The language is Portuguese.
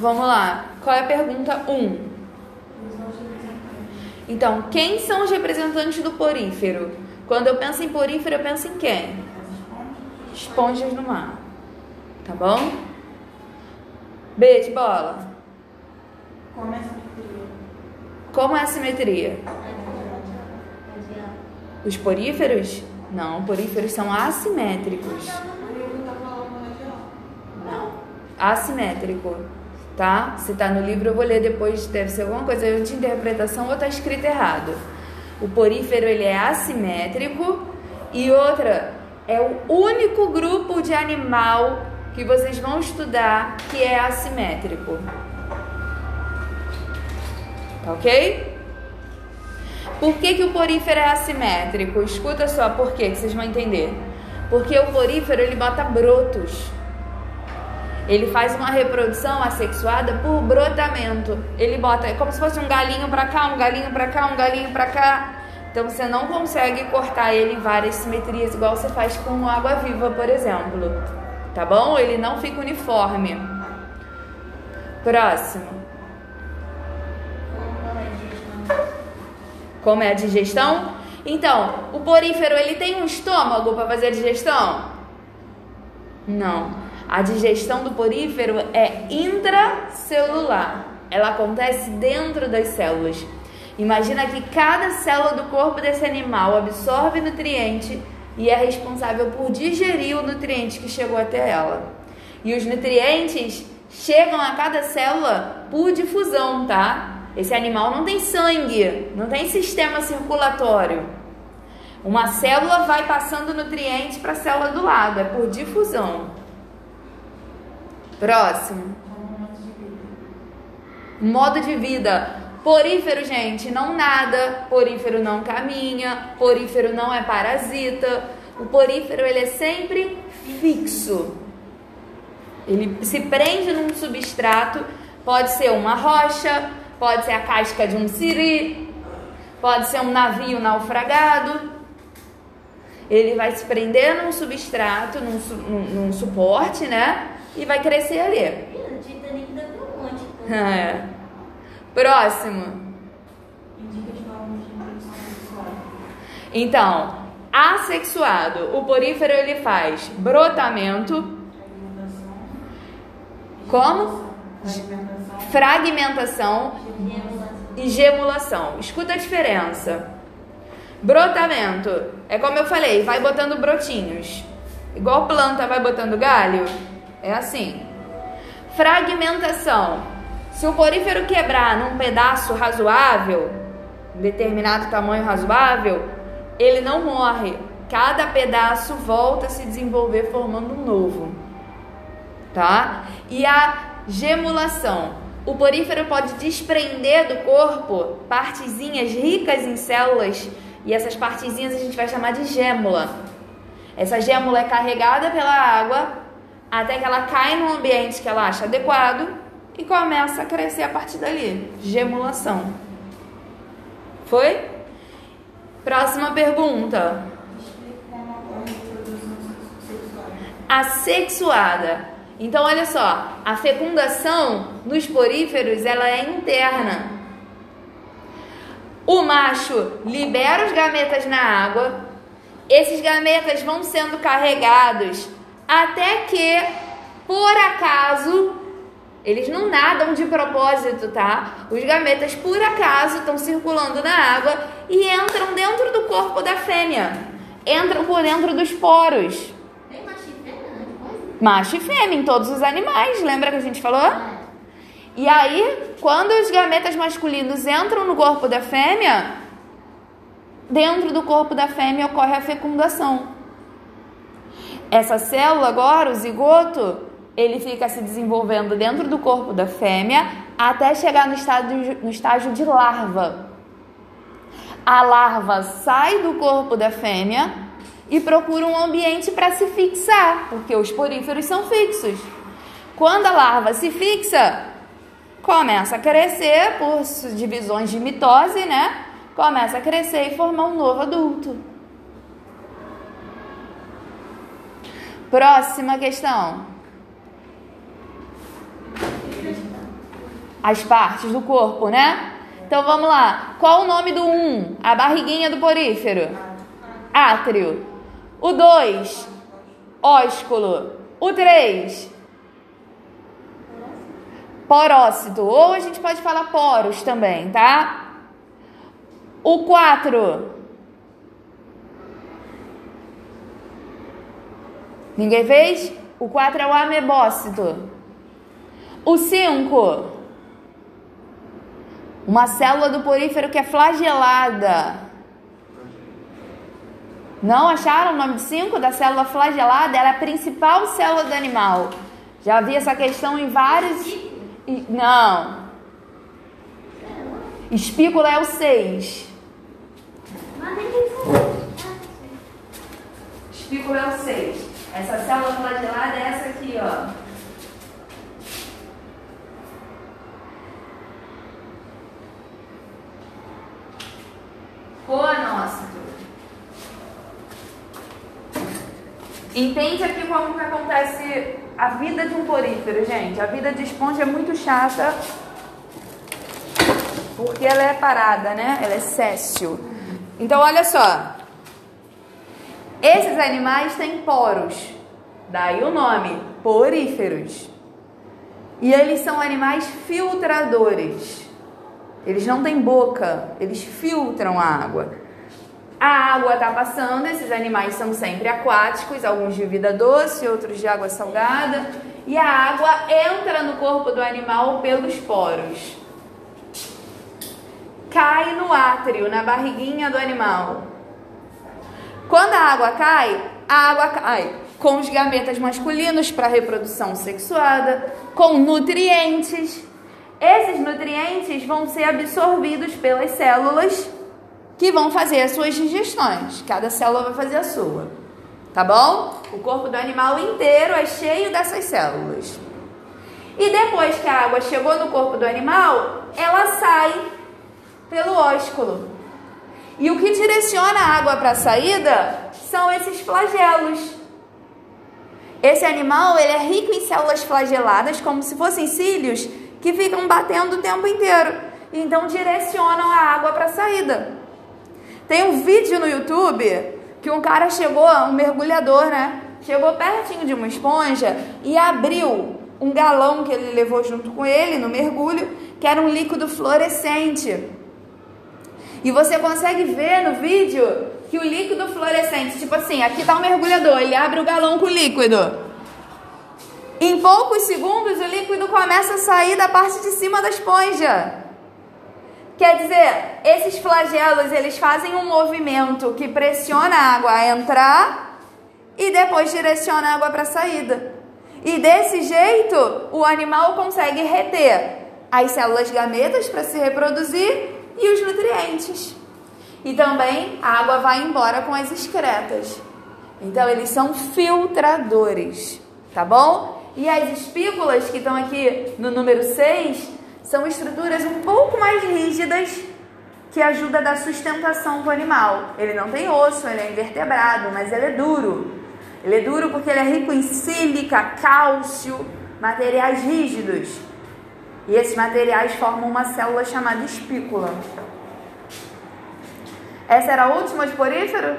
Vamos lá. Qual é a pergunta 1? Um? Então, quem são os representantes do porífero? Quando eu penso em porífero, eu penso em quem? Esponjas no mar. Tá bom? Beijo, bola. Como é a simetria? Como é a simetria? Os poríferos? Não, poríferos são assimétricos. Não. Assimétrico. Tá? Se tá no livro, eu vou ler depois, deve ser alguma coisa de interpretação ou tá escrito errado. O porífero ele é assimétrico e outra é o único grupo de animal que vocês vão estudar que é assimétrico. Tá ok? Por que, que o porífero é assimétrico? Escuta só por quê, que vocês vão entender. Porque o porífero ele bota brotos. Ele faz uma reprodução assexuada por brotamento. Ele bota é como se fosse um galinho para cá, um galinho para cá, um galinho para cá. Então você não consegue cortar ele em várias simetrias igual você faz com água viva, por exemplo. Tá bom? Ele não fica uniforme. Próximo. Como é a digestão? Então, o porífero ele tem um estômago para fazer a digestão? Não. A digestão do porífero é intracelular. Ela acontece dentro das células. Imagina que cada célula do corpo desse animal absorve nutriente e é responsável por digerir o nutriente que chegou até ela. E os nutrientes chegam a cada célula por difusão, tá? Esse animal não tem sangue, não tem sistema circulatório. Uma célula vai passando nutrientes para a célula do lado, é por difusão. Próximo. Modo de vida. Porífero, gente, não nada. Porífero não caminha. Porífero não é parasita. O porífero ele é sempre fixo. Ele se prende num substrato. Pode ser uma rocha, pode ser a casca de um siri, pode ser um navio naufragado. Ele vai se prender num substrato, num, num, num suporte, né? E vai crescer ali. É. Próximo. Então, assexuado, o porífero ele faz brotamento. Como? fragmentação e gemulação. Escuta a diferença. Brotamento é como eu falei, vai botando brotinhos. Igual planta vai botando galho, é assim. Fragmentação. Se o porífero quebrar num pedaço razoável, um determinado tamanho razoável, ele não morre. Cada pedaço volta a se desenvolver formando um novo. Tá? E a gemulação o porífero pode desprender do corpo partezinhas ricas em células e essas partezinhas a gente vai chamar de gêmula. Essa gêmula é carregada pela água até que ela cai no ambiente que ela acha adequado e começa a crescer a partir dali. Gemulação. Foi? Próxima pergunta. Asexuada. Então, olha só, a fecundação nos poríferos ela é interna. O macho libera os gametas na água, esses gametas vão sendo carregados até que, por acaso, eles não nadam de propósito, tá? Os gametas, por acaso, estão circulando na água e entram dentro do corpo da fêmea, entram por dentro dos poros macho e fêmea em todos os animais, lembra que a gente falou? E aí, quando os gametas masculinos entram no corpo da fêmea, dentro do corpo da fêmea ocorre a fecundação. Essa célula agora, o zigoto, ele fica se desenvolvendo dentro do corpo da fêmea até chegar no estágio, no estágio de larva. A larva sai do corpo da fêmea e procura um ambiente para se fixar, porque os poríferos são fixos. Quando a larva se fixa, começa a crescer por divisões de mitose, né? Começa a crescer e formar um novo adulto. Próxima questão. As partes do corpo, né? Então vamos lá. Qual o nome do 1? Um? A barriguinha do porífero. Átrio. O 2, ósculo. O 3, porócito. Ou a gente pode falar poros também, tá? O 4, ninguém fez? O 4 é o amebócito. O 5, uma célula do porífero que é flagelada. Não acharam o nome de 5 da célula flagelada? Ela é a principal célula do animal. Já vi essa questão em vários. Não. Espícula é o 6. Espícula é o 6. Essa célula flagelada é essa aqui, ó. Coanócito. Entende aqui como que acontece a vida de um porífero, gente. A vida de esponja é muito chata porque ela é parada, né? Ela é céssio. Então, olha só. Esses animais têm poros. Daí o nome, poríferos. E eles são animais filtradores. Eles não têm boca, eles filtram a água. A água está passando, esses animais são sempre aquáticos, alguns de vida doce, outros de água salgada, e a água entra no corpo do animal pelos poros. Cai no átrio, na barriguinha do animal. Quando a água cai, a água cai com os gametas masculinos para reprodução sexuada, com nutrientes. Esses nutrientes vão ser absorvidos pelas células que vão fazer as suas digestões. Cada célula vai fazer a sua. Tá bom? O corpo do animal inteiro é cheio dessas células. E depois que a água chegou no corpo do animal, ela sai pelo ósculo. E o que direciona a água para a saída são esses flagelos. Esse animal ele é rico em células flageladas, como se fossem cílios, que ficam batendo o tempo inteiro. Então direcionam a água para a saída. Tem um vídeo no YouTube que um cara chegou, um mergulhador, né? Chegou pertinho de uma esponja e abriu um galão que ele levou junto com ele no mergulho, que era um líquido fluorescente. E você consegue ver no vídeo que o líquido fluorescente, tipo assim, aqui está o mergulhador, ele abre o galão com líquido. Em poucos segundos o líquido começa a sair da parte de cima da esponja. Quer dizer, esses flagelos eles fazem um movimento que pressiona a água a entrar e depois direciona a água para a saída. E desse jeito, o animal consegue reter as células gametas para se reproduzir e os nutrientes. E também a água vai embora com as excretas. Então eles são filtradores, tá bom? E as espículas que estão aqui no número 6 são estruturas um pouco mais rígidas que ajudam a dar sustentação para o animal. Ele não tem osso, ele é invertebrado, mas ele é duro. Ele é duro porque ele é rico em sílica, cálcio, materiais rígidos. E esses materiais formam uma célula chamada espícula. Essa era a última de porífero?